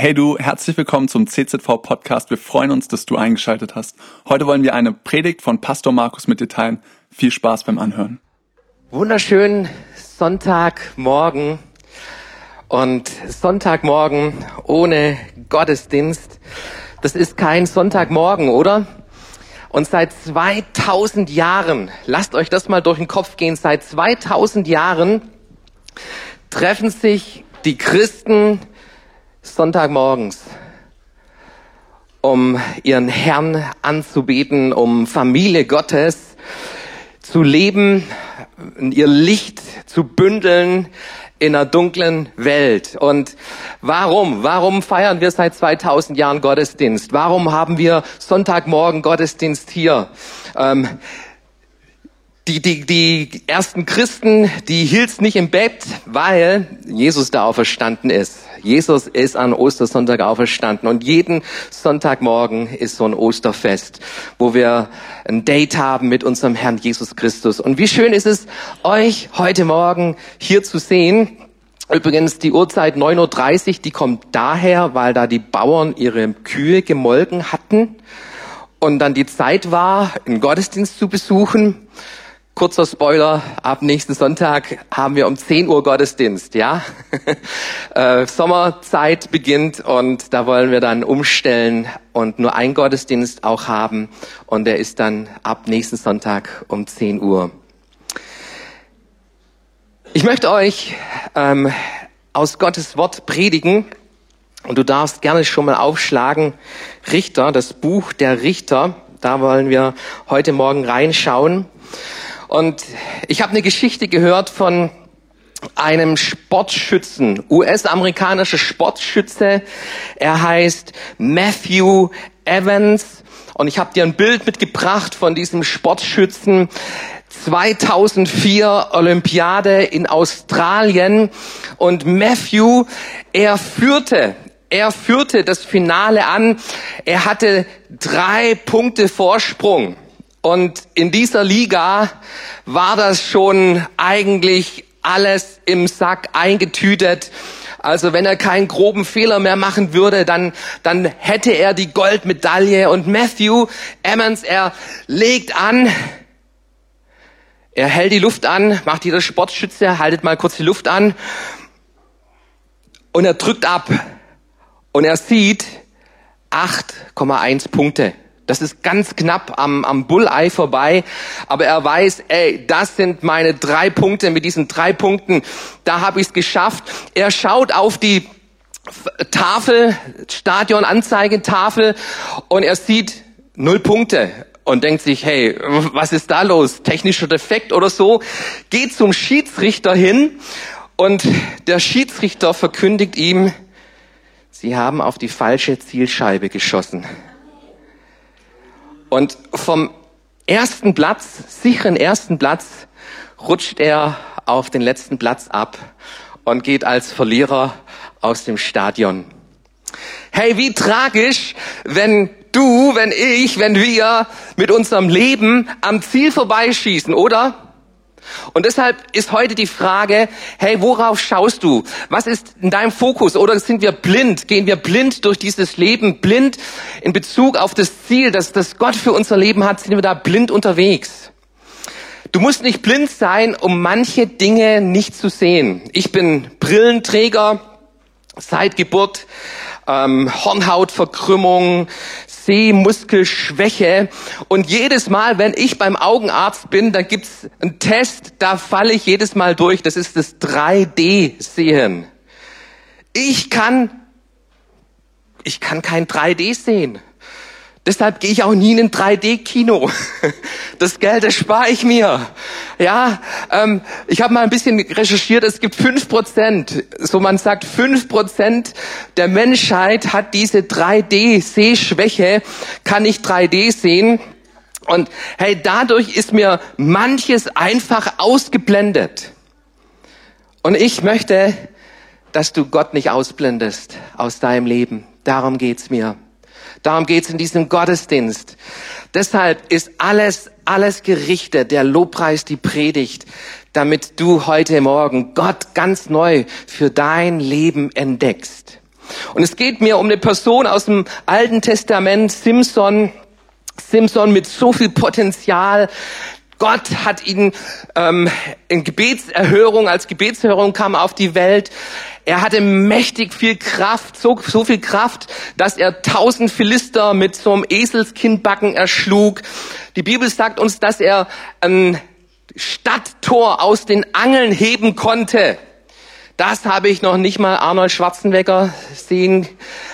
Hey du, herzlich willkommen zum CZV Podcast. Wir freuen uns, dass du eingeschaltet hast. Heute wollen wir eine Predigt von Pastor Markus mit dir teilen. Viel Spaß beim Anhören. Wunderschönen Sonntagmorgen und Sonntagmorgen ohne Gottesdienst. Das ist kein Sonntagmorgen, oder? Und seit 2000 Jahren, lasst euch das mal durch den Kopf gehen, seit 2000 Jahren treffen sich die Christen Sonntagmorgens, um ihren Herrn anzubeten, um Familie Gottes zu leben, ihr Licht zu bündeln in einer dunklen Welt. Und warum? Warum feiern wir seit 2000 Jahren Gottesdienst? Warum haben wir Sonntagmorgen Gottesdienst hier? Ähm, die, die, die ersten Christen, die hielt's nicht im Bett, weil Jesus da auferstanden ist. Jesus ist an Ostersonntag auferstanden und jeden Sonntagmorgen ist so ein Osterfest, wo wir ein Date haben mit unserem Herrn Jesus Christus. Und wie schön ist es, euch heute Morgen hier zu sehen. Übrigens, die Uhrzeit 9.30 Uhr, die kommt daher, weil da die Bauern ihre Kühe gemolken hatten und dann die Zeit war, einen Gottesdienst zu besuchen. Kurzer Spoiler, ab nächsten Sonntag haben wir um 10 Uhr Gottesdienst, ja? äh, Sommerzeit beginnt und da wollen wir dann umstellen und nur einen Gottesdienst auch haben und der ist dann ab nächsten Sonntag um 10 Uhr. Ich möchte euch ähm, aus Gottes Wort predigen und du darfst gerne schon mal aufschlagen, Richter, das Buch der Richter, da wollen wir heute Morgen reinschauen. Und ich habe eine Geschichte gehört von einem Sportschützen, US-amerikanischer Sportschütze. Er heißt Matthew Evans. Und ich habe dir ein Bild mitgebracht von diesem Sportschützen. 2004 Olympiade in Australien. Und Matthew, er führte er führte das Finale an. Er hatte drei Punkte Vorsprung. Und in dieser Liga war das schon eigentlich alles im Sack eingetütet. Also wenn er keinen groben Fehler mehr machen würde, dann, dann hätte er die Goldmedaille. Und Matthew Emmons, er legt an, er hält die Luft an, macht jeder Sportschütze, haltet mal kurz die Luft an. Und er drückt ab. Und er sieht 8,1 Punkte. Das ist ganz knapp am, am Bullei vorbei. Aber er weiß, ey, das sind meine drei Punkte. Mit diesen drei Punkten, da habe ich es geschafft. Er schaut auf die Tafel, Stadion-Anzeigetafel und er sieht null Punkte und denkt sich, hey, was ist da los? Technischer Defekt oder so? Geht zum Schiedsrichter hin und der Schiedsrichter verkündigt ihm, Sie haben auf die falsche Zielscheibe geschossen. Und vom ersten Platz, sicheren ersten Platz, rutscht er auf den letzten Platz ab und geht als Verlierer aus dem Stadion. Hey, wie tragisch, wenn du, wenn ich, wenn wir mit unserem Leben am Ziel vorbeischießen, oder? Und deshalb ist heute die Frage, hey, worauf schaust du? Was ist in deinem Fokus? Oder sind wir blind? Gehen wir blind durch dieses Leben? Blind in Bezug auf das Ziel, das, das Gott für unser Leben hat? Sind wir da blind unterwegs? Du musst nicht blind sein, um manche Dinge nicht zu sehen. Ich bin Brillenträger seit Geburt, ähm, Hornhautverkrümmung, Sehmuskelschwäche. Und jedes Mal, wenn ich beim Augenarzt bin, da gibt's einen Test, da falle ich jedes Mal durch. Das ist das 3D-Sehen. Ich kann, ich kann kein 3D sehen. Deshalb gehe ich auch nie in ein 3D-Kino. Das Geld, das spare ich mir. Ja, ähm, ich habe mal ein bisschen recherchiert. Es gibt fünf Prozent, so man sagt, fünf Prozent der Menschheit hat diese 3D-Sehschwäche, kann nicht 3D sehen. Und hey, dadurch ist mir manches einfach ausgeblendet. Und ich möchte, dass du Gott nicht ausblendest aus deinem Leben. Darum geht's mir. Darum geht's in diesem Gottesdienst. Deshalb ist alles, alles gerichtet, der Lobpreis, die Predigt, damit du heute Morgen Gott ganz neu für dein Leben entdeckst. Und es geht mir um eine Person aus dem Alten Testament, Simson, Simson mit so viel Potenzial, Gott hat ihn ähm, in Gebetserhörung, als Gebetserhörung kam auf die Welt. Er hatte mächtig viel Kraft, so, so viel Kraft, dass er tausend Philister mit so einem Eselskindbacken erschlug. Die Bibel sagt uns, dass er ein Stadttor aus den Angeln heben konnte. Das habe ich noch nicht mal Arnold Schwarzenegger sehen,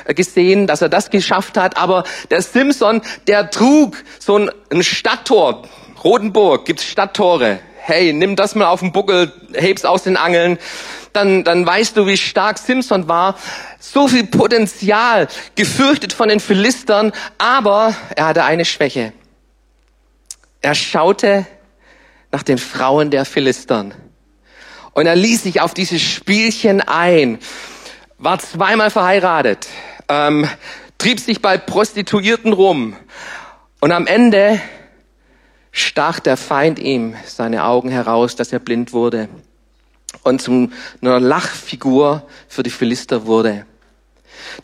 äh, gesehen, dass er das geschafft hat. Aber der Simpson, der trug so ein, ein Stadttor. Rotenburg gibt's Stadttore. Hey, nimm das mal auf den Buckel, heb's aus den Angeln. Dann, dann weißt du, wie stark Simpson war. So viel Potenzial, gefürchtet von den Philistern, aber er hatte eine Schwäche. Er schaute nach den Frauen der Philistern. Und er ließ sich auf dieses Spielchen ein, war zweimal verheiratet, ähm, trieb sich bei Prostituierten rum. Und am Ende stach der Feind ihm seine Augen heraus, dass er blind wurde und zu einer Lachfigur für die Philister wurde.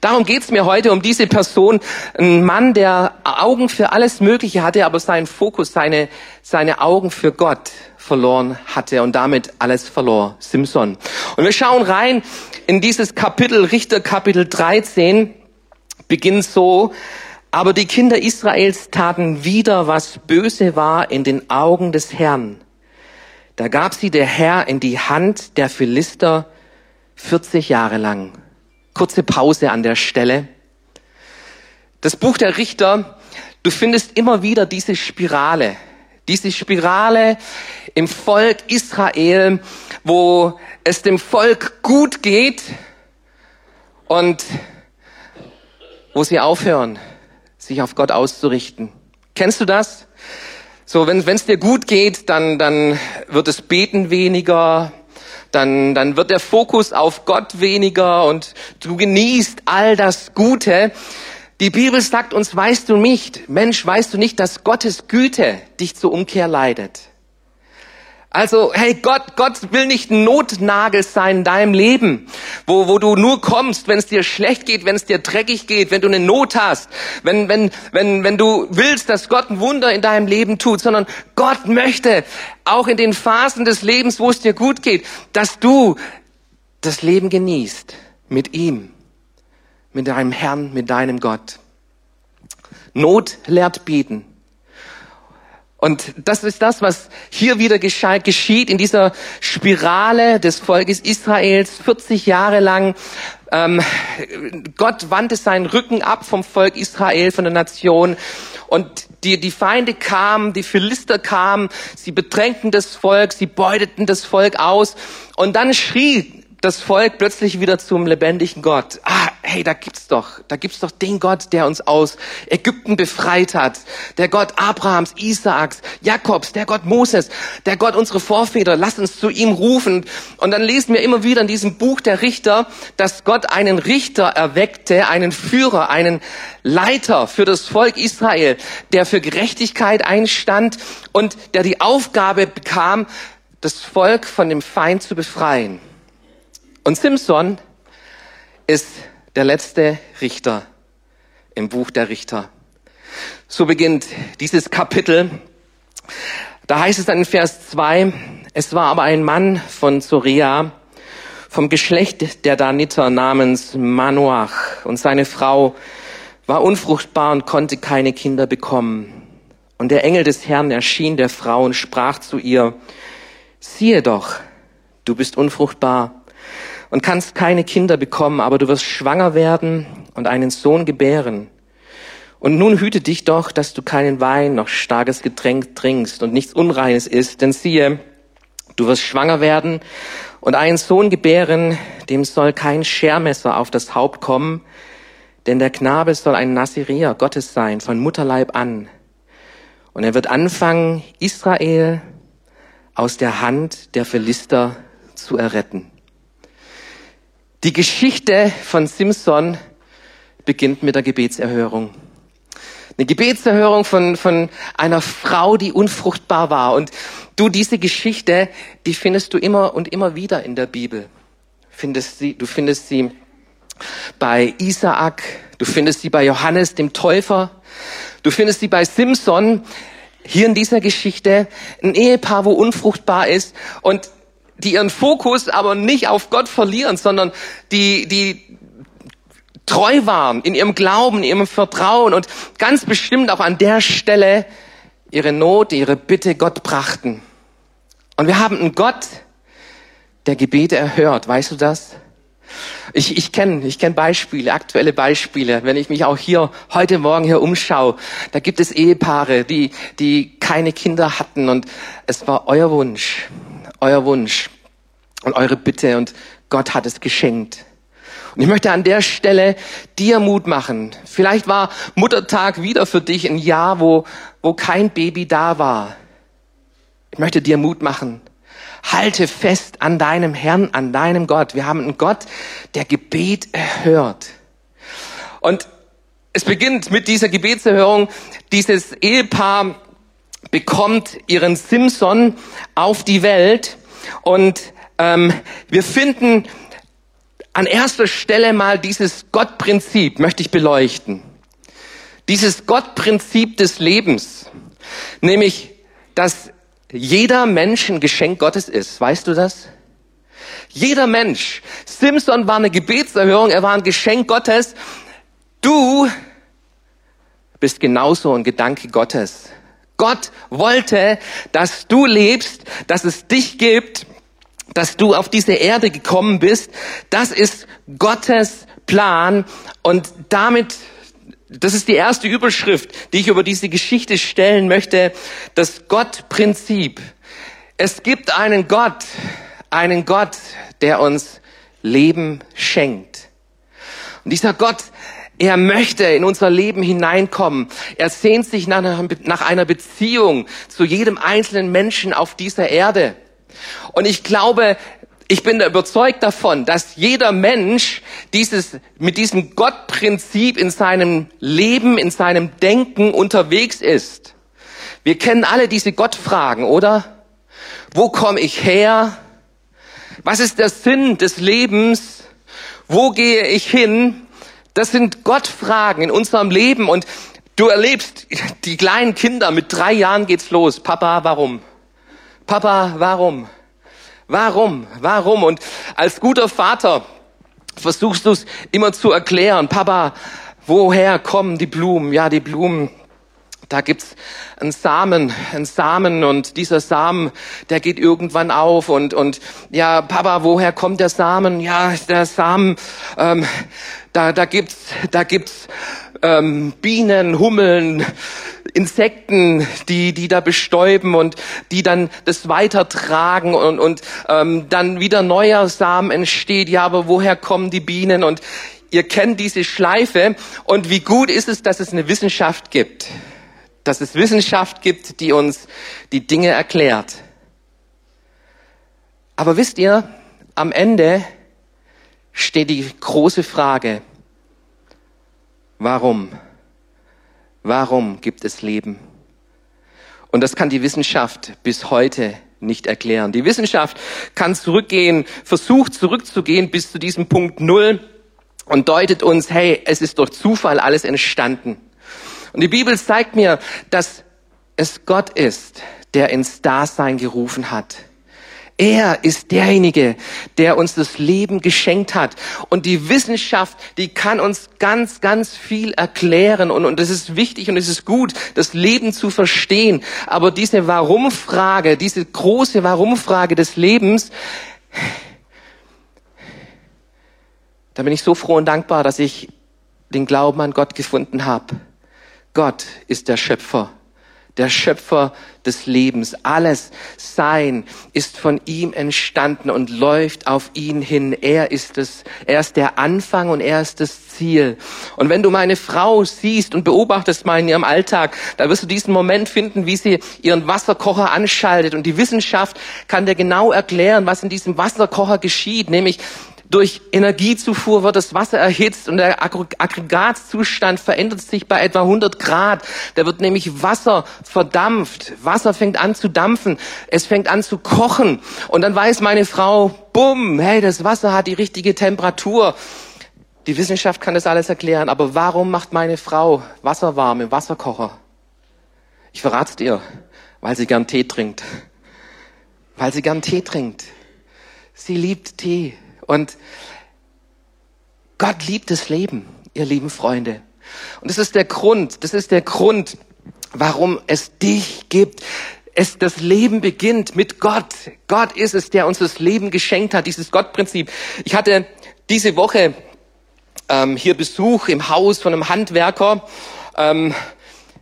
Darum geht's mir heute um diese Person, ein Mann, der Augen für alles Mögliche hatte, aber seinen Fokus, seine, seine Augen für Gott verloren hatte und damit alles verlor. Simson. Und wir schauen rein in dieses Kapitel, Richter Kapitel 13, beginnt so, aber die Kinder Israels taten wieder, was böse war in den Augen des Herrn. Da gab sie der Herr in die Hand der Philister 40 Jahre lang. Kurze Pause an der Stelle. Das Buch der Richter, du findest immer wieder diese Spirale. Diese Spirale im Volk Israel, wo es dem Volk gut geht und wo sie aufhören, sich auf Gott auszurichten. Kennst du das? So, wenn es dir gut geht, dann, dann wird es Beten weniger, dann, dann wird der Fokus auf Gott weniger und du genießt all das Gute. Die Bibel sagt uns, weißt du nicht, Mensch, weißt du nicht, dass Gottes Güte dich zur Umkehr leidet. Also, hey, Gott, Gott will nicht ein Notnagel sein in deinem Leben, wo, wo du nur kommst, wenn es dir schlecht geht, wenn es dir dreckig geht, wenn du eine Not hast, wenn, wenn, wenn, wenn du willst, dass Gott ein Wunder in deinem Leben tut, sondern Gott möchte auch in den Phasen des Lebens, wo es dir gut geht, dass du das Leben genießt mit ihm, mit deinem Herrn, mit deinem Gott. Not lehrt bieten. Und das ist das, was hier wieder geschieht in dieser Spirale des Volkes Israels 40 Jahre lang. Ähm, Gott wandte seinen Rücken ab vom Volk Israel, von der Nation. Und die, die Feinde kamen, die Philister kamen, sie bedrängten das Volk, sie beuteten das Volk aus. Und dann schrie das Volk plötzlich wieder zum lebendigen Gott. Ah, hey, da gibt's doch, da gibt's doch den Gott, der uns aus Ägypten befreit hat. Der Gott Abrahams, Isaaks, Jakobs, der Gott Moses, der Gott unserer Vorväter. Lass uns zu ihm rufen. Und dann lesen wir immer wieder in diesem Buch der Richter, dass Gott einen Richter erweckte, einen Führer, einen Leiter für das Volk Israel, der für Gerechtigkeit einstand und der die Aufgabe bekam, das Volk von dem Feind zu befreien. Und Simson ist der letzte Richter im Buch der Richter. So beginnt dieses Kapitel. Da heißt es dann in Vers 2, es war aber ein Mann von Zorea, vom Geschlecht der Daniter namens Manoach und seine Frau war unfruchtbar und konnte keine Kinder bekommen. Und der Engel des Herrn erschien der Frau und sprach zu ihr, siehe doch, du bist unfruchtbar und kannst keine Kinder bekommen, aber du wirst schwanger werden und einen Sohn gebären. Und nun hüte dich doch, dass du keinen Wein noch starkes Getränk trinkst und nichts Unreines isst, denn siehe, du wirst schwanger werden und einen Sohn gebären, dem soll kein Schermesser auf das Haupt kommen, denn der Knabe soll ein Nazireer Gottes sein, von Mutterleib an. Und er wird anfangen, Israel aus der Hand der Philister zu erretten. Die Geschichte von Simson beginnt mit der Gebetserhörung. Eine Gebetserhörung von, von einer Frau, die unfruchtbar war. Und du, diese Geschichte, die findest du immer und immer wieder in der Bibel. Findest sie, du findest sie bei Isaak, du findest sie bei Johannes dem Täufer, du findest sie bei Simson, hier in dieser Geschichte, ein Ehepaar, wo unfruchtbar ist und die ihren Fokus aber nicht auf Gott verlieren, sondern die, die treu waren in ihrem Glauben, in ihrem Vertrauen und ganz bestimmt auch an der Stelle ihre Not, ihre Bitte Gott brachten. Und wir haben einen Gott, der Gebete erhört. Weißt du das? Ich, ich kenne ich kenn Beispiele, aktuelle Beispiele. Wenn ich mich auch hier heute Morgen hier umschaue, da gibt es Ehepaare, die, die keine Kinder hatten und es war euer Wunsch, euer Wunsch und eure Bitte und Gott hat es geschenkt. Und ich möchte an der Stelle dir Mut machen. Vielleicht war Muttertag wieder für dich ein Jahr, wo, wo kein Baby da war. Ich möchte dir Mut machen. Halte fest an deinem Herrn, an deinem Gott. Wir haben einen Gott, der Gebet erhört. Und es beginnt mit dieser Gebetserhörung. Dieses Ehepaar bekommt ihren Simson auf die Welt und ähm, wir finden an erster Stelle mal dieses Gottprinzip, möchte ich beleuchten. Dieses Gottprinzip des Lebens, nämlich, dass jeder Mensch ein Geschenk Gottes ist. Weißt du das? Jeder Mensch. Simpson war eine Gebetserhörung, er war ein Geschenk Gottes. Du bist genauso ein Gedanke Gottes. Gott wollte, dass du lebst, dass es dich gibt, dass du auf diese Erde gekommen bist. Das ist Gottes Plan und damit das ist die erste Überschrift, die ich über diese Geschichte stellen möchte. Das Gottprinzip. Es gibt einen Gott, einen Gott, der uns Leben schenkt. Und dieser Gott, er möchte in unser Leben hineinkommen. Er sehnt sich nach einer Beziehung zu jedem einzelnen Menschen auf dieser Erde. Und ich glaube, ich bin überzeugt davon, dass jeder Mensch dieses, mit diesem Gottprinzip in seinem Leben, in seinem Denken unterwegs ist. Wir kennen alle diese Gottfragen, oder? Wo komme ich her? Was ist der Sinn des Lebens? Wo gehe ich hin? Das sind Gottfragen in unserem Leben und du erlebst die kleinen Kinder mit drei Jahren geht's los. Papa, warum? Papa, warum? Warum? Warum? Und als guter Vater versuchst du es immer zu erklären. Papa, woher kommen die Blumen? Ja, die Blumen, da gibt's einen Samen, einen Samen und dieser Samen, der geht irgendwann auf und und ja, Papa, woher kommt der Samen? Ja, der Samen, ähm, da da gibt's da gibt's ähm, Bienen, Hummeln, Insekten, die, die da bestäuben und die dann das weitertragen und, und ähm, dann wieder neuer Samen entsteht. Ja, aber woher kommen die Bienen? Und ihr kennt diese Schleife. Und wie gut ist es, dass es eine Wissenschaft gibt. Dass es Wissenschaft gibt, die uns die Dinge erklärt. Aber wisst ihr, am Ende steht die große Frage, warum? Warum gibt es Leben? Und das kann die Wissenschaft bis heute nicht erklären. Die Wissenschaft kann zurückgehen, versucht zurückzugehen bis zu diesem Punkt Null und deutet uns, hey, es ist durch Zufall alles entstanden. Und die Bibel zeigt mir, dass es Gott ist, der ins Dasein gerufen hat. Er ist derjenige, der uns das Leben geschenkt hat. Und die Wissenschaft, die kann uns ganz, ganz viel erklären. Und, und es ist wichtig und es ist gut, das Leben zu verstehen. Aber diese Warum-Frage, diese große Warum-Frage des Lebens, da bin ich so froh und dankbar, dass ich den Glauben an Gott gefunden habe. Gott ist der Schöpfer der Schöpfer des Lebens. Alles Sein ist von ihm entstanden und läuft auf ihn hin. Er ist es, er ist der Anfang und er ist das Ziel. Und wenn du meine Frau siehst und beobachtest mal in ihrem Alltag, da wirst du diesen Moment finden, wie sie ihren Wasserkocher anschaltet. Und die Wissenschaft kann dir genau erklären, was in diesem Wasserkocher geschieht, nämlich durch Energiezufuhr wird das Wasser erhitzt und der Aggregatzustand verändert sich bei etwa 100 Grad. Da wird nämlich Wasser verdampft. Wasser fängt an zu dampfen. Es fängt an zu kochen. Und dann weiß meine Frau, bumm, hey, das Wasser hat die richtige Temperatur. Die Wissenschaft kann das alles erklären, aber warum macht meine Frau Wasser warm im Wasserkocher? Ich verrat's dir, weil sie gern Tee trinkt. Weil sie gern Tee trinkt. Sie liebt Tee. Und Gott liebt das Leben, ihr lieben Freunde. Und das ist der Grund, das ist der Grund, warum es dich gibt. Es, das Leben beginnt mit Gott. Gott ist es, der uns das Leben geschenkt hat, dieses Gottprinzip. Ich hatte diese Woche ähm, hier Besuch im Haus von einem Handwerker. Ähm,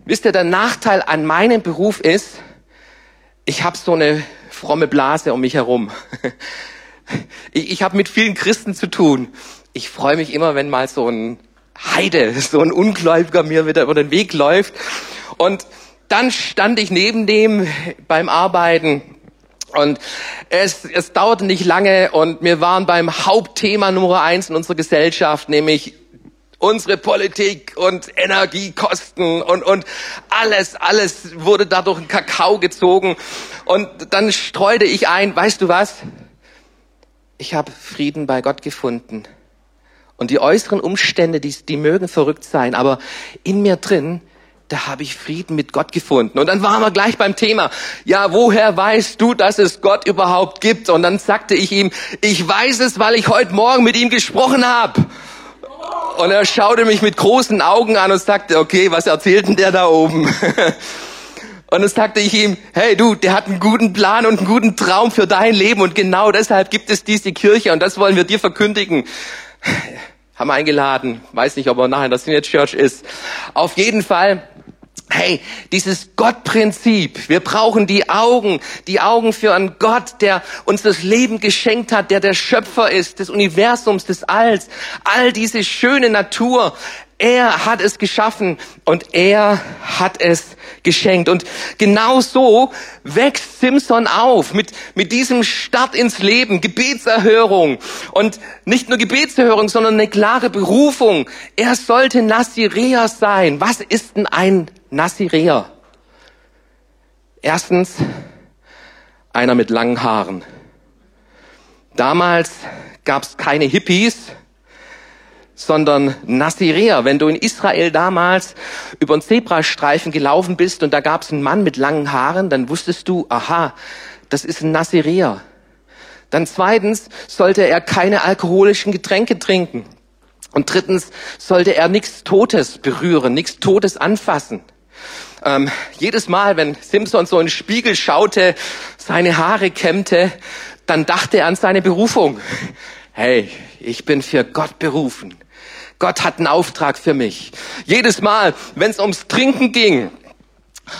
wisst ihr, der Nachteil an meinem Beruf ist, ich habe so eine fromme Blase um mich herum. ich ich habe mit vielen Christen zu tun. Ich freue mich immer, wenn mal so ein Heide, so ein Ungläubiger mir wieder über den Weg läuft. Und dann stand ich neben dem beim Arbeiten und es, es dauerte nicht lange und wir waren beim Hauptthema Nummer eins in unserer Gesellschaft, nämlich unsere Politik und Energiekosten und, und alles, alles wurde dadurch ein Kakao gezogen. Und dann streute ich ein, weißt du was? Ich habe Frieden bei Gott gefunden. Und die äußeren Umstände, die, die mögen verrückt sein, aber in mir drin, da habe ich Frieden mit Gott gefunden. Und dann waren wir gleich beim Thema. Ja, woher weißt du, dass es Gott überhaupt gibt? Und dann sagte ich ihm, ich weiß es, weil ich heute Morgen mit ihm gesprochen habe. Und er schaute mich mit großen Augen an und sagte, okay, was erzählt denn der da oben? Und dann sagte ich ihm, hey du, der hat einen guten Plan und einen guten Traum für dein Leben und genau deshalb gibt es diese Kirche und das wollen wir dir verkündigen haben eingeladen. Weiß nicht, ob er nachher in der Senior Church ist. Auf jeden Fall. Hey, dieses Gottprinzip. Wir brauchen die Augen, die Augen für einen Gott, der uns das Leben geschenkt hat, der der Schöpfer ist, des Universums, des Alls. All diese schöne Natur. Er hat es geschaffen und er hat es geschenkt. Und genau so wächst Simpson auf mit, mit diesem Start ins Leben, Gebetserhörung. Und nicht nur Gebetserhörung, sondern eine klare Berufung. Er sollte Nazireer sein. Was ist denn ein Nazireer? Erstens, einer mit langen Haaren. Damals gab es keine Hippies, sondern Nazireer. Wenn du in Israel damals über einen Zebrastreifen gelaufen bist und da gab es einen Mann mit langen Haaren, dann wusstest du, aha, das ist ein Nazireer. Dann zweitens sollte er keine alkoholischen Getränke trinken. Und drittens sollte er nichts Totes berühren, nichts Totes anfassen. Ähm, jedes Mal, wenn Simpson so in den Spiegel schaute, seine Haare kämmte, dann dachte er an seine Berufung. Hey, ich bin für Gott berufen. Gott hat einen Auftrag für mich. Jedes Mal, wenn es ums Trinken ging,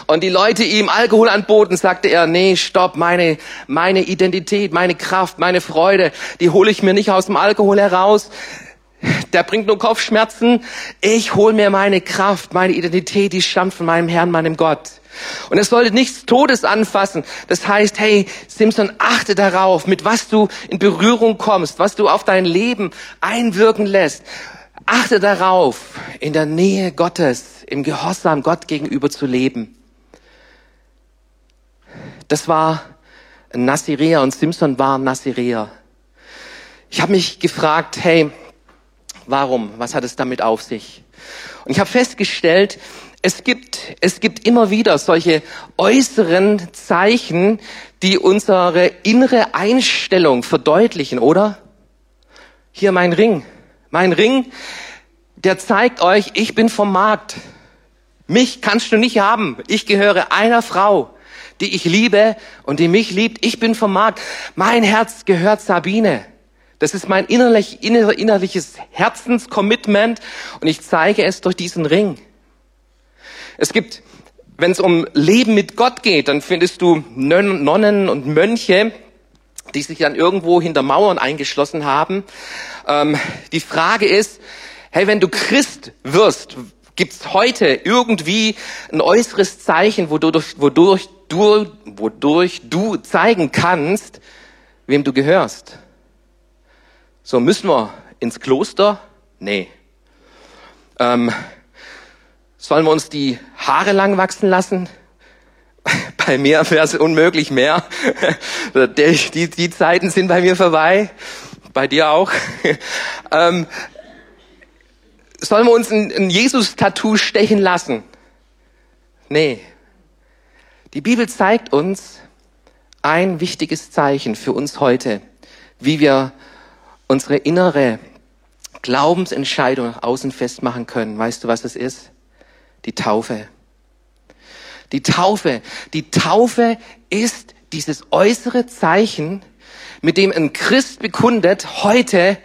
und die Leute ihm Alkohol anboten, sagte er, nee, stopp, meine, meine Identität, meine Kraft, meine Freude, die hole ich mir nicht aus dem Alkohol heraus. Der bringt nur Kopfschmerzen. Ich hole mir meine Kraft, meine Identität, die stammt von meinem Herrn, meinem Gott. Und es sollte nichts Todes anfassen. Das heißt, hey, Simpson, achte darauf, mit was du in Berührung kommst, was du auf dein Leben einwirken lässt. Achte darauf, in der Nähe Gottes, im Gehorsam Gott gegenüber zu leben. Das war ein Nazirea und Simpson war ein Nazirea. Ich habe mich gefragt, hey, warum? Was hat es damit auf sich? Und ich habe festgestellt, es gibt, es gibt immer wieder solche äußeren Zeichen, die unsere innere Einstellung verdeutlichen, oder? Hier mein Ring. Mein Ring, der zeigt euch, ich bin vom Markt. Mich kannst du nicht haben. Ich gehöre einer Frau, die ich liebe und die mich liebt. Ich bin vom Markt. Mein Herz gehört Sabine. Das ist mein innerlich, inner, innerliches Herzenscommitment und ich zeige es durch diesen Ring. Es gibt, wenn es um Leben mit Gott geht, dann findest du Nonnen und Mönche, die sich dann irgendwo hinter Mauern eingeschlossen haben. Ähm, die Frage ist, hey, wenn du Christ wirst, gibt's heute irgendwie ein äußeres Zeichen, wodurch, wodurch, du, wodurch du zeigen kannst, wem du gehörst? So, müssen wir ins Kloster? Nee. Ähm, sollen wir uns die Haare lang wachsen lassen? Bei mir wäre es unmöglich mehr. Die, die, die Zeiten sind bei mir vorbei. Bei dir auch. ähm, sollen wir uns ein, ein Jesus-Tattoo stechen lassen? Nee. Die Bibel zeigt uns ein wichtiges Zeichen für uns heute, wie wir unsere innere Glaubensentscheidung nach außen festmachen können. Weißt du, was es ist? Die Taufe. Die Taufe. Die Taufe ist dieses äußere Zeichen, mit dem ein Christ bekundet, heute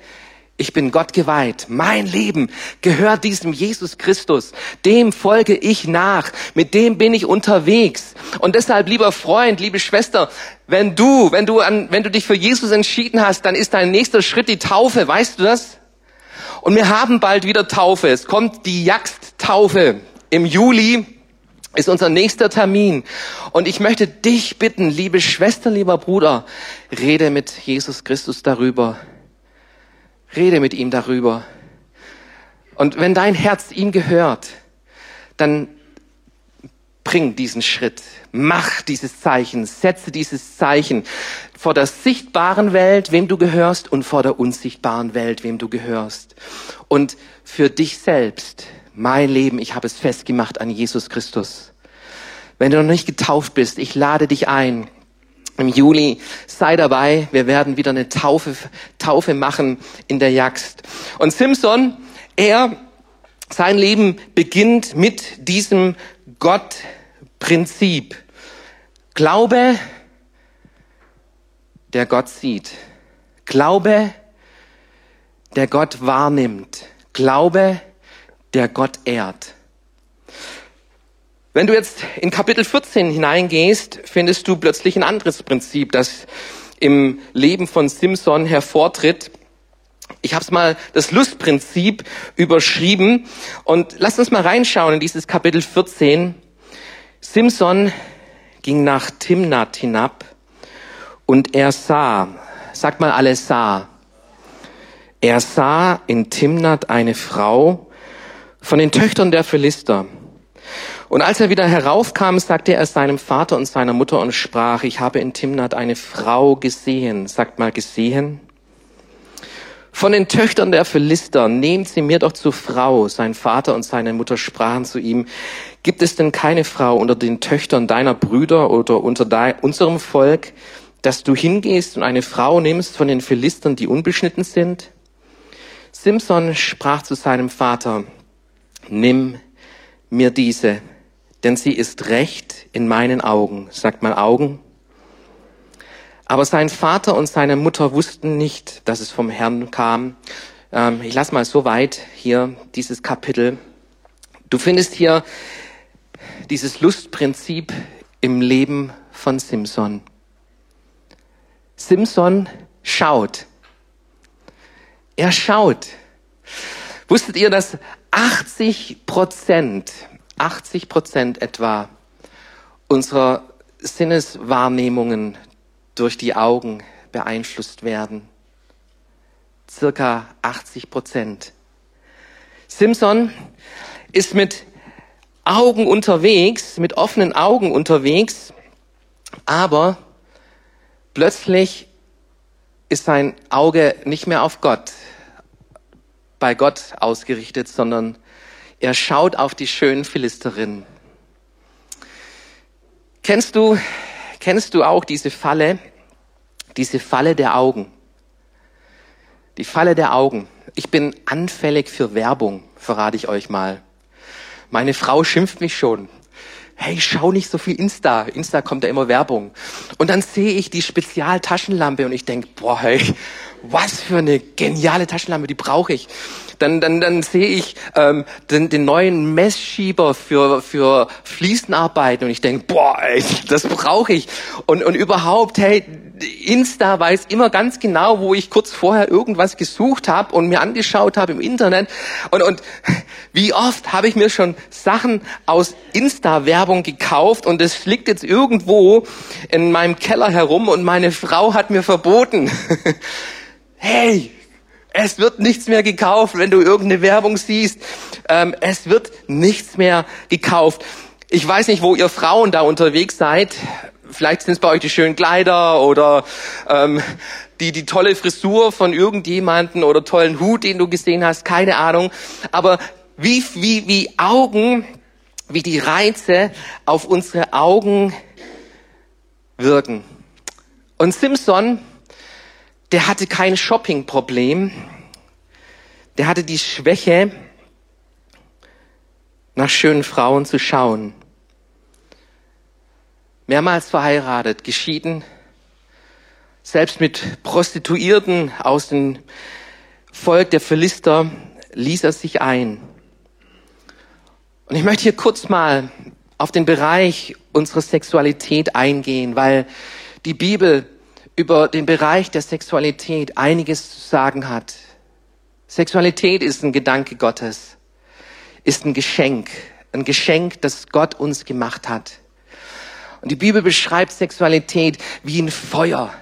ich bin Gott geweiht. Mein Leben gehört diesem Jesus Christus. Dem folge ich nach. Mit dem bin ich unterwegs. Und deshalb, lieber Freund, liebe Schwester, wenn du, wenn du an, wenn du dich für Jesus entschieden hast, dann ist dein nächster Schritt die Taufe. Weißt du das? Und wir haben bald wieder Taufe. Es kommt die Jagdtaufe. Im Juli ist unser nächster Termin. Und ich möchte dich bitten, liebe Schwester, lieber Bruder, rede mit Jesus Christus darüber Rede mit ihm darüber. Und wenn dein Herz ihm gehört, dann bring diesen Schritt, mach dieses Zeichen, setze dieses Zeichen vor der sichtbaren Welt, wem du gehörst, und vor der unsichtbaren Welt, wem du gehörst. Und für dich selbst, mein Leben, ich habe es festgemacht an Jesus Christus. Wenn du noch nicht getauft bist, ich lade dich ein, im Juli. Sei dabei, wir werden wieder eine Taufe, Taufe machen in der Jagd. Und Simpson, er, sein Leben beginnt mit diesem Gottprinzip. Glaube, der Gott sieht. Glaube, der Gott wahrnimmt. Glaube, der Gott ehrt. Wenn du jetzt in Kapitel 14 hineingehst, findest du plötzlich ein anderes Prinzip, das im Leben von Simson hervortritt. Ich habe es mal das Lustprinzip überschrieben und lass uns mal reinschauen in dieses Kapitel 14. Simson ging nach Timnat hinab und er sah, sag mal alle sah, er sah in Timnat eine Frau von den Töchtern der Philister. Und als er wieder heraufkam, sagte er seinem Vater und seiner Mutter und sprach, ich habe in Timnat eine Frau gesehen. Sagt mal gesehen. Von den Töchtern der Philister, nehmt sie mir doch zur Frau. Sein Vater und seine Mutter sprachen zu ihm, gibt es denn keine Frau unter den Töchtern deiner Brüder oder unter unserem Volk, dass du hingehst und eine Frau nimmst von den Philistern, die unbeschnitten sind? Simson sprach zu seinem Vater, nimm mir diese denn sie ist recht in meinen Augen. Sagt mal Augen. Aber sein Vater und seine Mutter wussten nicht, dass es vom Herrn kam. Ähm, ich lasse mal so weit hier dieses Kapitel. Du findest hier dieses Lustprinzip im Leben von Simson. Simson schaut. Er schaut. Wusstet ihr, dass 80 Prozent 80 Prozent etwa unserer Sinneswahrnehmungen durch die Augen beeinflusst werden. Circa 80 Prozent. Simpson ist mit Augen unterwegs, mit offenen Augen unterwegs, aber plötzlich ist sein Auge nicht mehr auf Gott, bei Gott ausgerichtet, sondern er schaut auf die schönen Philisterinnen. Kennst du, kennst du auch diese Falle, diese Falle der Augen? Die Falle der Augen. Ich bin anfällig für Werbung, verrate ich euch mal. Meine Frau schimpft mich schon. Hey, schau nicht so viel Insta. Insta kommt ja immer Werbung. Und dann sehe ich die Spezialtaschenlampe und ich denke, boah, hey, was für eine geniale Taschenlampe, die brauche ich. Dann, dann, dann sehe ich ähm, den, den neuen Messschieber für, für Fliesenarbeiten und ich denke, boah, ey, das brauche ich. Und, und überhaupt, hey, Insta weiß immer ganz genau, wo ich kurz vorher irgendwas gesucht habe und mir angeschaut habe im Internet. Und, und wie oft habe ich mir schon Sachen aus Insta-Werbung gekauft und es liegt jetzt irgendwo in meinem Keller herum und meine Frau hat mir verboten. hey, es wird nichts mehr gekauft, wenn du irgendeine Werbung siehst. Ähm, es wird nichts mehr gekauft. Ich weiß nicht, wo ihr Frauen da unterwegs seid. vielleicht sind es bei euch die schönen Kleider oder ähm, die, die tolle Frisur von irgendjemanden oder tollen Hut, den du gesehen hast, keine Ahnung. Aber wie, wie, wie Augen, wie die Reize auf unsere Augen wirken. Und Simpson, der hatte kein Shoppingproblem. Der hatte die Schwäche, nach schönen Frauen zu schauen. Mehrmals verheiratet, geschieden, selbst mit Prostituierten aus dem Volk der Philister ließ er sich ein. Und ich möchte hier kurz mal auf den Bereich unserer Sexualität eingehen, weil die Bibel über den Bereich der Sexualität einiges zu sagen hat. Sexualität ist ein Gedanke Gottes, ist ein Geschenk, ein Geschenk, das Gott uns gemacht hat. Und die Bibel beschreibt Sexualität wie ein Feuer.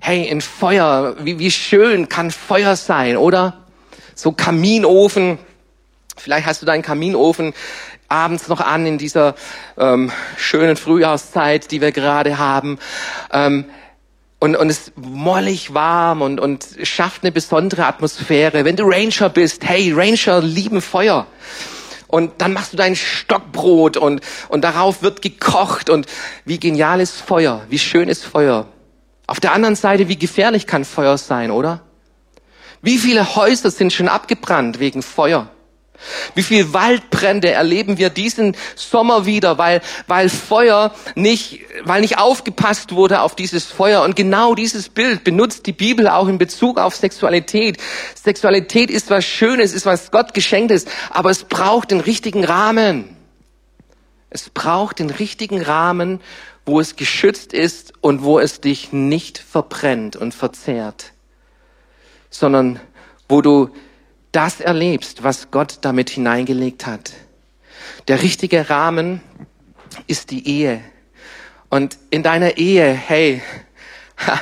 Hey, ein Feuer, wie, wie schön kann Feuer sein, oder? So Kaminofen. Vielleicht hast du deinen Kaminofen abends noch an in dieser ähm, schönen Frühjahrszeit, die wir gerade haben. Ähm, und, und es mollig warm und, und schafft eine besondere Atmosphäre. Wenn du Ranger bist, hey, Ranger lieben Feuer. Und dann machst du dein Stockbrot und, und darauf wird gekocht und wie genial ist Feuer, wie schön ist Feuer. Auf der anderen Seite, wie gefährlich kann Feuer sein, oder? Wie viele Häuser sind schon abgebrannt wegen Feuer? Wie viel Waldbrände erleben wir diesen Sommer wieder, weil, weil Feuer nicht, weil nicht aufgepasst wurde auf dieses Feuer. Und genau dieses Bild benutzt die Bibel auch in Bezug auf Sexualität. Sexualität ist was Schönes, ist was Gott geschenkt ist, aber es braucht den richtigen Rahmen. Es braucht den richtigen Rahmen, wo es geschützt ist und wo es dich nicht verbrennt und verzehrt, sondern wo du das erlebst, was Gott damit hineingelegt hat. Der richtige Rahmen ist die Ehe. Und in deiner Ehe, hey,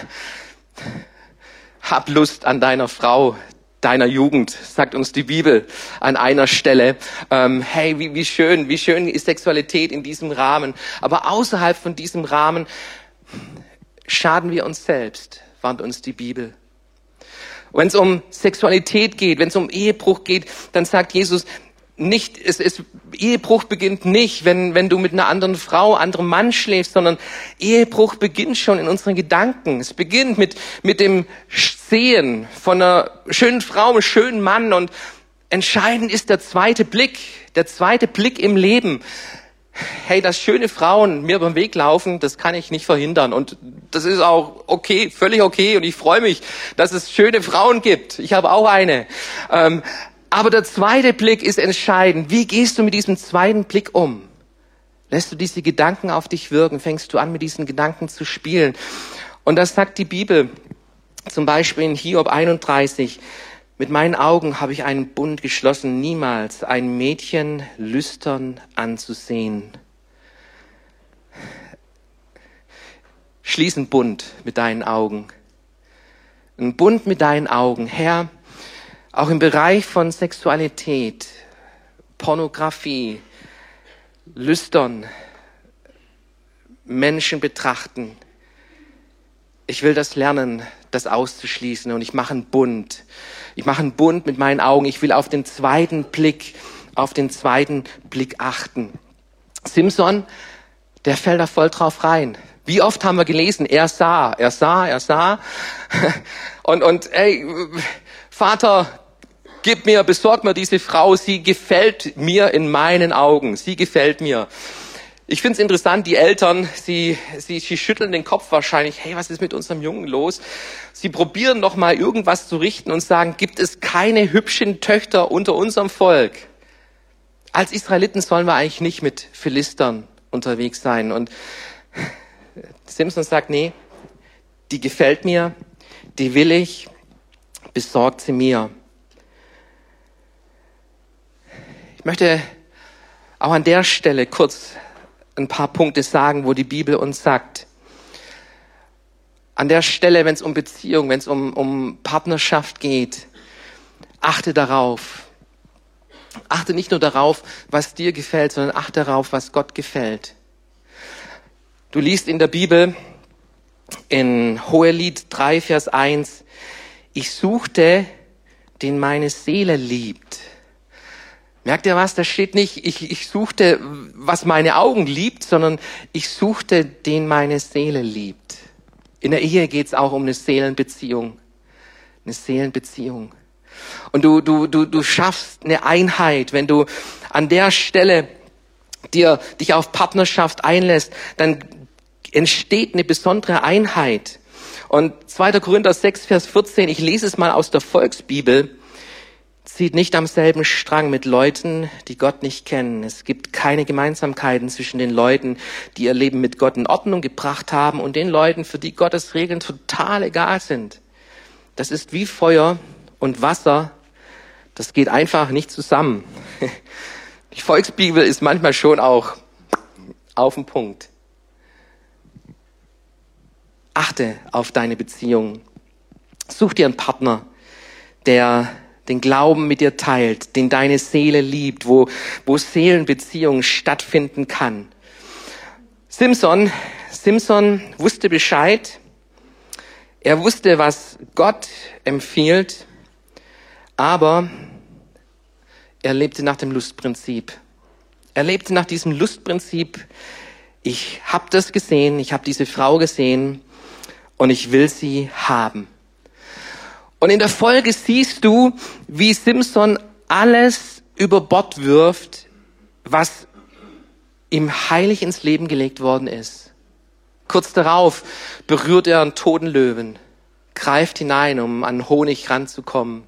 hab Lust an deiner Frau, deiner Jugend, sagt uns die Bibel an einer Stelle. Ähm, hey, wie, wie schön, wie schön ist Sexualität in diesem Rahmen. Aber außerhalb von diesem Rahmen schaden wir uns selbst, warnt uns die Bibel. Wenn es um Sexualität geht, wenn es um Ehebruch geht, dann sagt Jesus, nicht, es, es, Ehebruch beginnt nicht, wenn, wenn du mit einer anderen Frau, anderem Mann schläfst, sondern Ehebruch beginnt schon in unseren Gedanken. Es beginnt mit, mit dem Sehen von einer schönen Frau, einem schönen Mann und entscheidend ist der zweite Blick, der zweite Blick im Leben hey, dass schöne Frauen mir beim Weg laufen, das kann ich nicht verhindern. Und das ist auch okay, völlig okay. Und ich freue mich, dass es schöne Frauen gibt. Ich habe auch eine. Ähm, aber der zweite Blick ist entscheidend. Wie gehst du mit diesem zweiten Blick um? Lässt du diese Gedanken auf dich wirken? Fängst du an, mit diesen Gedanken zu spielen? Und das sagt die Bibel zum Beispiel in Hiob 31. Mit meinen Augen habe ich einen Bund geschlossen, niemals ein Mädchen lüstern anzusehen. Schließ einen Bund mit deinen Augen. Ein Bund mit deinen Augen. Herr, auch im Bereich von Sexualität, Pornografie, Lüstern, Menschen betrachten. Ich will das lernen, das auszuschließen und ich mache einen Bund. Ich mache einen Bund mit meinen Augen. Ich will auf den zweiten Blick, auf den zweiten Blick achten. Simson, der fällt da voll drauf rein. Wie oft haben wir gelesen, er sah, er sah, er sah. Und, und ey, Vater, gib mir, besorg mir diese Frau, sie gefällt mir in meinen Augen, sie gefällt mir. Ich finde es interessant, die Eltern, sie, sie, sie schütteln den Kopf wahrscheinlich, hey, was ist mit unserem Jungen los? Sie probieren noch mal irgendwas zu richten und sagen, gibt es keine hübschen Töchter unter unserem Volk? Als Israeliten sollen wir eigentlich nicht mit Philistern unterwegs sein. Und Simpson sagt, nee, die gefällt mir, die will ich, besorgt sie mir. Ich möchte auch an der Stelle kurz ein paar Punkte sagen, wo die Bibel uns sagt, an der Stelle, wenn es um Beziehung, wenn es um, um Partnerschaft geht, achte darauf. Achte nicht nur darauf, was dir gefällt, sondern achte darauf, was Gott gefällt. Du liest in der Bibel in Hohelied 3, Vers 1, ich suchte, den meine Seele liebt. Merkt ihr was? Da steht nicht, ich, ich suchte, was meine Augen liebt, sondern ich suchte, den meine Seele liebt. In der Ehe geht es auch um eine Seelenbeziehung. Eine Seelenbeziehung. Und du, du, du, du schaffst eine Einheit, wenn du an der Stelle dir, dich auf Partnerschaft einlässt, dann entsteht eine besondere Einheit. Und 2. Korinther 6, Vers 14, ich lese es mal aus der Volksbibel, zieht nicht am selben Strang mit Leuten, die Gott nicht kennen. Es gibt keine Gemeinsamkeiten zwischen den Leuten, die ihr Leben mit Gott in Ordnung gebracht haben und den Leuten, für die Gottes Regeln total egal sind. Das ist wie Feuer und Wasser. Das geht einfach nicht zusammen. Die Volksbibel ist manchmal schon auch auf den Punkt. Achte auf deine Beziehung. Such dir einen Partner, der den Glauben mit dir teilt, den deine Seele liebt, wo, wo Seelenbeziehung stattfinden kann. Simson, Simson wusste Bescheid. Er wusste, was Gott empfiehlt, aber er lebte nach dem Lustprinzip. Er lebte nach diesem Lustprinzip. Ich habe das gesehen, ich habe diese Frau gesehen und ich will sie haben. Und in der Folge siehst du, wie Simpson alles über Bord wirft, was ihm heilig ins Leben gelegt worden ist. Kurz darauf berührt er einen toten Löwen, greift hinein, um an Honig ranzukommen.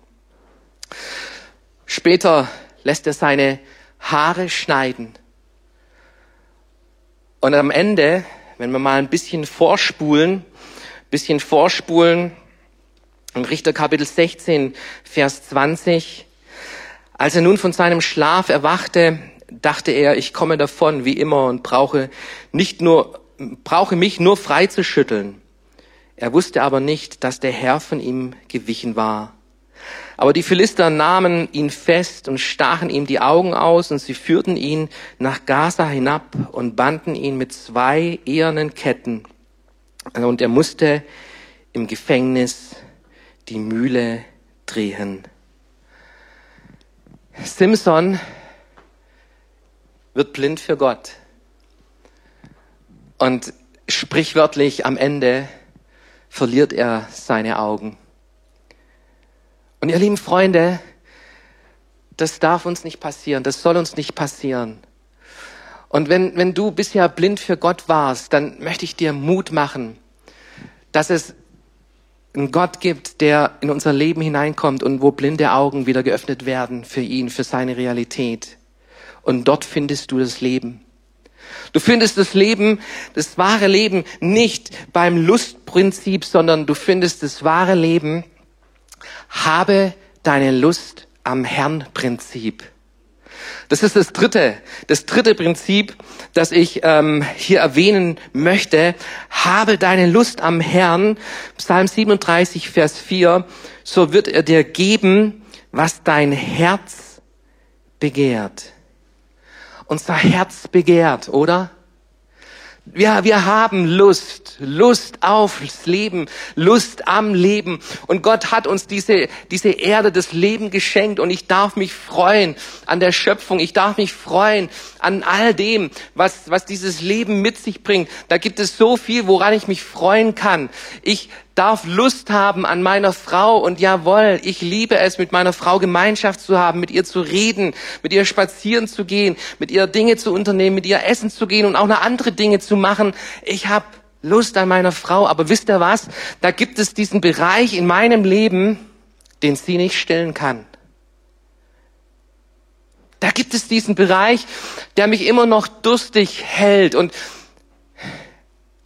Später lässt er seine Haare schneiden. Und am Ende, wenn wir mal ein bisschen vorspulen, bisschen vorspulen, im Richter Kapitel 16, Vers 20. Als er nun von seinem Schlaf erwachte, dachte er, ich komme davon wie immer und brauche nicht nur, brauche mich nur freizuschütteln. Er wusste aber nicht, dass der Herr von ihm gewichen war. Aber die Philister nahmen ihn fest und stachen ihm die Augen aus und sie führten ihn nach Gaza hinab und banden ihn mit zwei ehernen Ketten. Und er musste im Gefängnis die Mühle drehen. Simson wird blind für Gott. Und sprichwörtlich am Ende verliert er seine Augen. Und ihr lieben Freunde, das darf uns nicht passieren, das soll uns nicht passieren. Und wenn, wenn du bisher blind für Gott warst, dann möchte ich dir Mut machen, dass es einen Gott gibt, der in unser Leben hineinkommt und wo blinde Augen wieder geöffnet werden für ihn, für seine Realität. Und dort findest du das Leben. Du findest das Leben, das wahre Leben nicht beim Lustprinzip, sondern du findest das wahre Leben, habe deine Lust am Herrn-Prinzip. Das ist das dritte, das dritte Prinzip, das ich ähm, hier erwähnen möchte. Habe deine Lust am Herrn, Psalm 37, Vers 4, so wird er dir geben, was dein Herz begehrt. Unser Herz begehrt, oder? Wir, wir haben Lust, Lust aufs Leben, Lust am Leben. Und Gott hat uns diese, diese Erde, das Leben geschenkt. Und ich darf mich freuen an der Schöpfung. Ich darf mich freuen an all dem, was, was dieses Leben mit sich bringt. Da gibt es so viel, woran ich mich freuen kann. Ich darf Lust haben an meiner Frau und jawohl, ich liebe es, mit meiner Frau Gemeinschaft zu haben, mit ihr zu reden, mit ihr spazieren zu gehen, mit ihr Dinge zu unternehmen, mit ihr essen zu gehen und auch noch andere Dinge zu machen. Ich habe Lust an meiner Frau, aber wisst ihr was? Da gibt es diesen Bereich in meinem Leben, den sie nicht stillen kann. Da gibt es diesen Bereich, der mich immer noch durstig hält und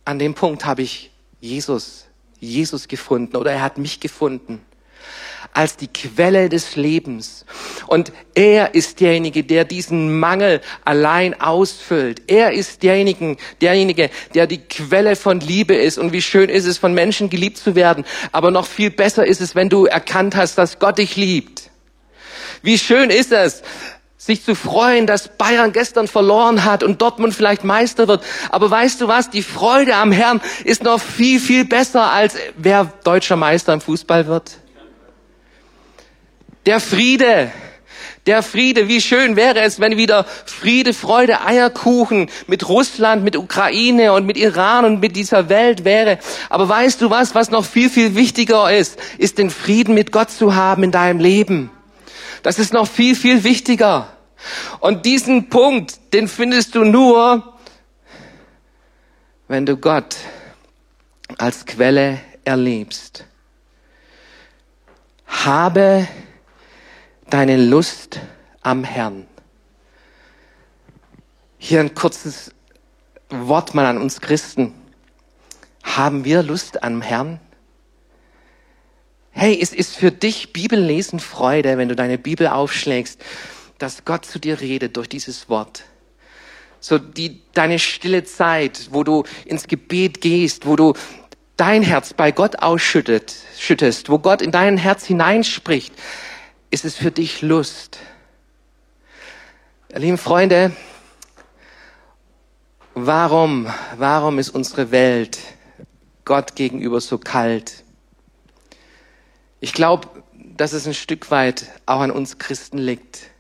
an dem Punkt habe ich Jesus Jesus gefunden oder er hat mich gefunden als die Quelle des Lebens. Und er ist derjenige, der diesen Mangel allein ausfüllt. Er ist derjenige, derjenige, der die Quelle von Liebe ist. Und wie schön ist es, von Menschen geliebt zu werden. Aber noch viel besser ist es, wenn du erkannt hast, dass Gott dich liebt. Wie schön ist es, sich zu freuen, dass Bayern gestern verloren hat und Dortmund vielleicht Meister wird. Aber weißt du was? Die Freude am Herrn ist noch viel, viel besser, als wer deutscher Meister im Fußball wird. Der Friede, der Friede, wie schön wäre es, wenn wieder Friede, Freude, Eierkuchen mit Russland, mit Ukraine und mit Iran und mit dieser Welt wäre. Aber weißt du was, was noch viel, viel wichtiger ist, ist den Frieden mit Gott zu haben in deinem Leben. Das ist noch viel, viel wichtiger. Und diesen Punkt, den findest du nur, wenn du Gott als Quelle erlebst. Habe deine Lust am Herrn. Hier ein kurzes Wort mal an uns Christen. Haben wir Lust am Herrn? Hey, es ist für dich Bibellesen Freude, wenn du deine Bibel aufschlägst, dass Gott zu dir redet durch dieses Wort. So die, deine stille Zeit, wo du ins Gebet gehst, wo du dein Herz bei Gott ausschüttet, schüttest, wo Gott in dein Herz hineinspricht, ist es für dich Lust? Lieben Freunde, warum, warum ist unsere Welt Gott gegenüber so kalt? Ich glaube, dass es ein Stück weit auch an uns Christen liegt.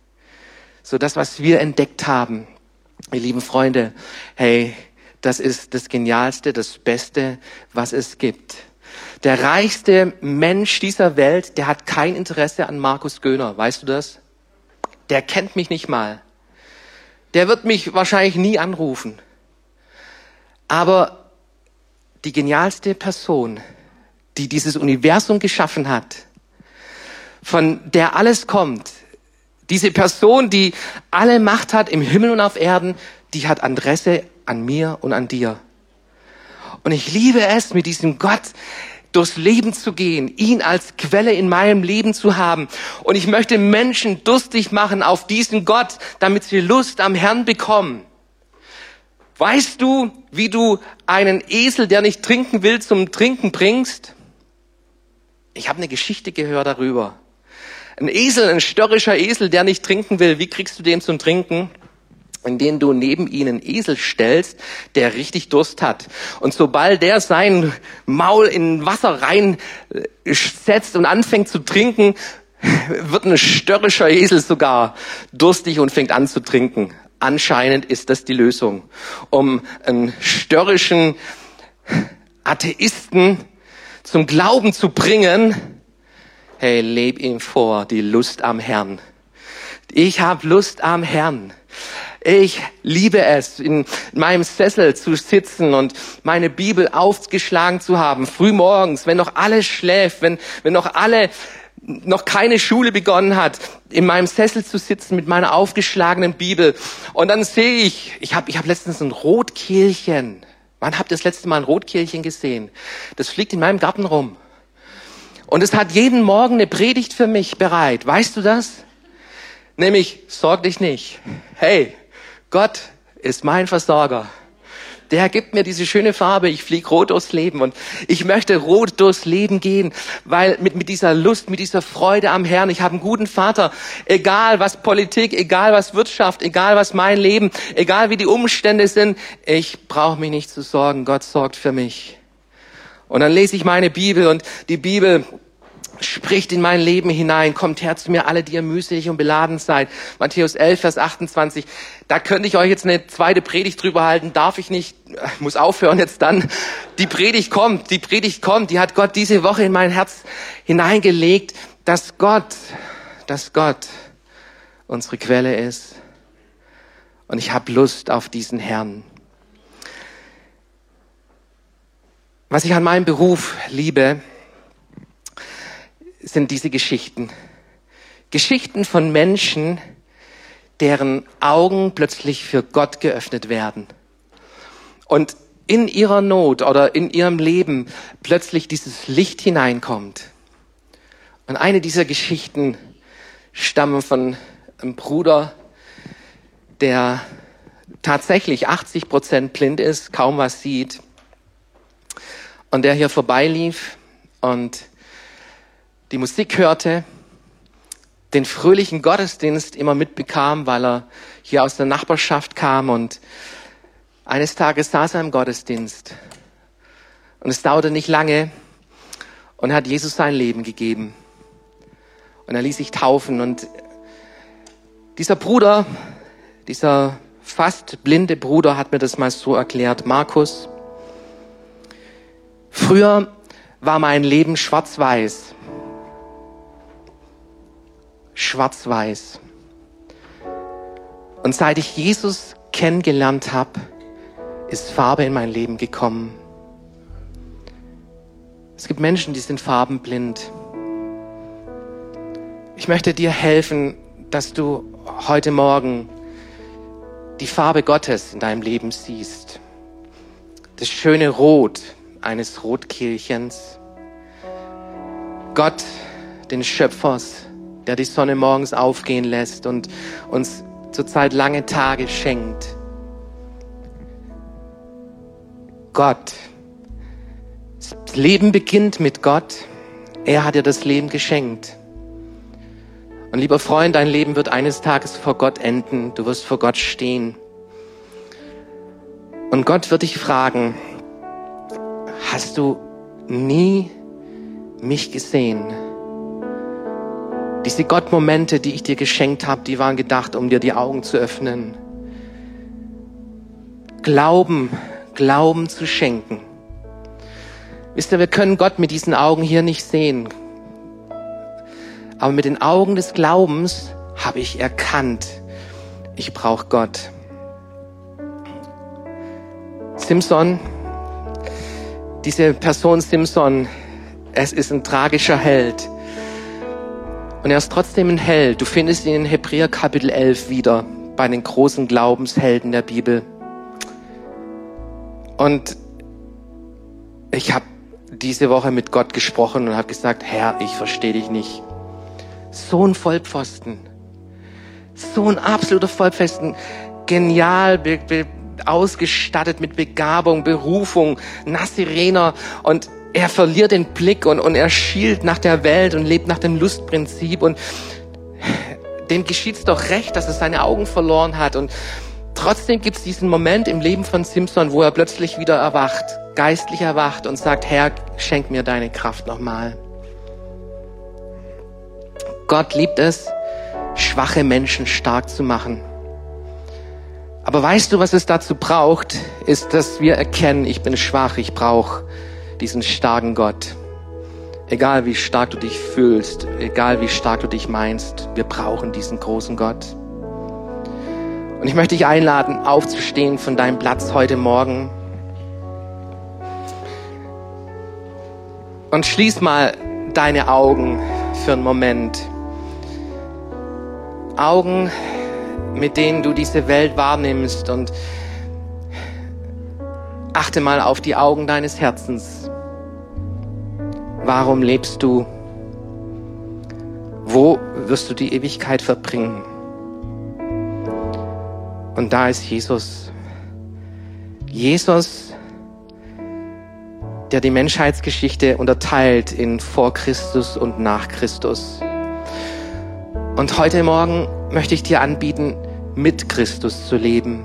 So das, was wir entdeckt haben, ihr lieben Freunde, hey, das ist das Genialste, das Beste, was es gibt. Der reichste Mensch dieser Welt, der hat kein Interesse an Markus Göhner. Weißt du das? Der kennt mich nicht mal. Der wird mich wahrscheinlich nie anrufen. Aber die genialste Person, die dieses Universum geschaffen hat, von der alles kommt, diese Person, die alle Macht hat im Himmel und auf Erden, die hat Adresse an mir und an dir. Und ich liebe es, mit diesem Gott durchs Leben zu gehen, ihn als Quelle in meinem Leben zu haben. Und ich möchte Menschen durstig machen auf diesen Gott, damit sie Lust am Herrn bekommen. Weißt du, wie du einen Esel, der nicht trinken will, zum Trinken bringst? Ich habe eine Geschichte gehört darüber. Ein Esel, ein störrischer Esel, der nicht trinken will, wie kriegst du den zum Trinken? in denen du neben ihnen Esel stellst, der richtig Durst hat. Und sobald der sein Maul in Wasser reinsetzt äh, und anfängt zu trinken, wird ein störrischer Esel sogar durstig und fängt an zu trinken. Anscheinend ist das die Lösung, um einen störrischen Atheisten zum Glauben zu bringen. Hey, leb ihm vor, die Lust am Herrn. Ich habe Lust am Herrn. Ich liebe es, in meinem Sessel zu sitzen und meine Bibel aufgeschlagen zu haben, frühmorgens, wenn noch alles schläft, wenn, wenn noch alle noch keine Schule begonnen hat, in meinem Sessel zu sitzen mit meiner aufgeschlagenen Bibel. Und dann sehe ich, ich habe ich hab letztens ein Rotkehlchen. Wann habt ihr das letzte Mal ein Rotkehlchen gesehen? Das fliegt in meinem Garten rum. Und es hat jeden Morgen eine Predigt für mich bereit. Weißt du das? Nämlich, sorg dich nicht. Hey, Gott ist mein Versorger. Der gibt mir diese schöne Farbe. Ich fliege rot durchs Leben und ich möchte rot durchs Leben gehen, weil mit, mit dieser Lust, mit dieser Freude am Herrn, ich habe einen guten Vater. Egal was Politik, egal was Wirtschaft, egal was mein Leben, egal wie die Umstände sind, ich brauche mich nicht zu sorgen. Gott sorgt für mich. Und dann lese ich meine Bibel und die Bibel spricht in mein Leben hinein, kommt her zu mir alle, die ihr mühselig und beladen seid. Matthäus 11, Vers 28. Da könnte ich euch jetzt eine zweite Predigt drüber halten, darf ich nicht, muss aufhören jetzt dann. Die Predigt kommt, die Predigt kommt, die hat Gott diese Woche in mein Herz hineingelegt, dass Gott, dass Gott unsere Quelle ist. Und ich habe Lust auf diesen Herrn. Was ich an meinem Beruf liebe, sind diese Geschichten. Geschichten von Menschen, deren Augen plötzlich für Gott geöffnet werden. Und in ihrer Not oder in ihrem Leben plötzlich dieses Licht hineinkommt. Und eine dieser Geschichten stammen von einem Bruder, der tatsächlich 80 Prozent blind ist, kaum was sieht. Und der hier vorbeilief und die Musik hörte den fröhlichen Gottesdienst immer mitbekam, weil er hier aus der Nachbarschaft kam und eines Tages saß er im Gottesdienst und es dauerte nicht lange und hat Jesus sein Leben gegeben und er ließ sich taufen und dieser Bruder, dieser fast blinde Bruder hat mir das mal so erklärt, Markus. Früher war mein Leben schwarz-weiß schwarz-weiß. Und seit ich Jesus kennengelernt habe, ist Farbe in mein Leben gekommen. Es gibt Menschen, die sind farbenblind. Ich möchte dir helfen, dass du heute Morgen die Farbe Gottes in deinem Leben siehst. Das schöne Rot eines Rotkehlchens. Gott, den Schöpfers, der die Sonne morgens aufgehen lässt und uns zurzeit lange Tage schenkt. Gott. Das Leben beginnt mit Gott. Er hat dir das Leben geschenkt. Und lieber Freund, dein Leben wird eines Tages vor Gott enden. Du wirst vor Gott stehen. Und Gott wird dich fragen, hast du nie mich gesehen? Diese Gottmomente, die ich dir geschenkt habe, die waren gedacht, um dir die Augen zu öffnen. Glauben, Glauben zu schenken. Wisst ihr, wir können Gott mit diesen Augen hier nicht sehen. Aber mit den Augen des Glaubens habe ich erkannt, ich brauche Gott. Simpson, diese Person Simpson, es ist ein tragischer Held. Und er ist trotzdem ein Held. Du findest ihn in Hebräer Kapitel 11 wieder bei den großen Glaubenshelden der Bibel. Und ich habe diese Woche mit Gott gesprochen und habe gesagt, Herr, ich verstehe dich nicht. So ein Vollpfosten. So ein absoluter Vollpfosten. Genial, be, be, ausgestattet mit Begabung, Berufung, Nassirener und er verliert den Blick und, und er schielt nach der Welt und lebt nach dem Lustprinzip und dem geschieht's doch recht, dass er seine Augen verloren hat und trotzdem gibt's diesen Moment im Leben von Simpson, wo er plötzlich wieder erwacht, geistlich erwacht und sagt, Herr, schenk mir deine Kraft nochmal. Gott liebt es, schwache Menschen stark zu machen. Aber weißt du, was es dazu braucht, ist, dass wir erkennen, ich bin schwach, ich brauche diesen starken Gott. Egal wie stark du dich fühlst, egal wie stark du dich meinst, wir brauchen diesen großen Gott. Und ich möchte dich einladen, aufzustehen von deinem Platz heute Morgen. Und schließ mal deine Augen für einen Moment. Augen, mit denen du diese Welt wahrnimmst und achte mal auf die Augen deines Herzens. Warum lebst du? Wo wirst du die Ewigkeit verbringen? Und da ist Jesus. Jesus, der die Menschheitsgeschichte unterteilt in vor Christus und nach Christus. Und heute Morgen möchte ich dir anbieten, mit Christus zu leben.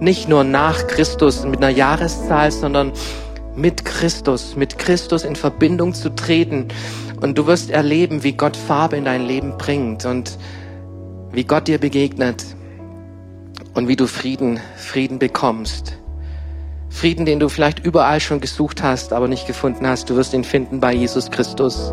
Nicht nur nach Christus mit einer Jahreszahl, sondern mit Christus, mit Christus in Verbindung zu treten. Und du wirst erleben, wie Gott Farbe in dein Leben bringt und wie Gott dir begegnet und wie du Frieden, Frieden bekommst. Frieden, den du vielleicht überall schon gesucht hast, aber nicht gefunden hast. Du wirst ihn finden bei Jesus Christus.